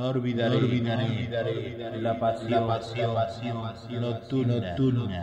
No olvidaré, no olvidaré, no la pasión, nocturna.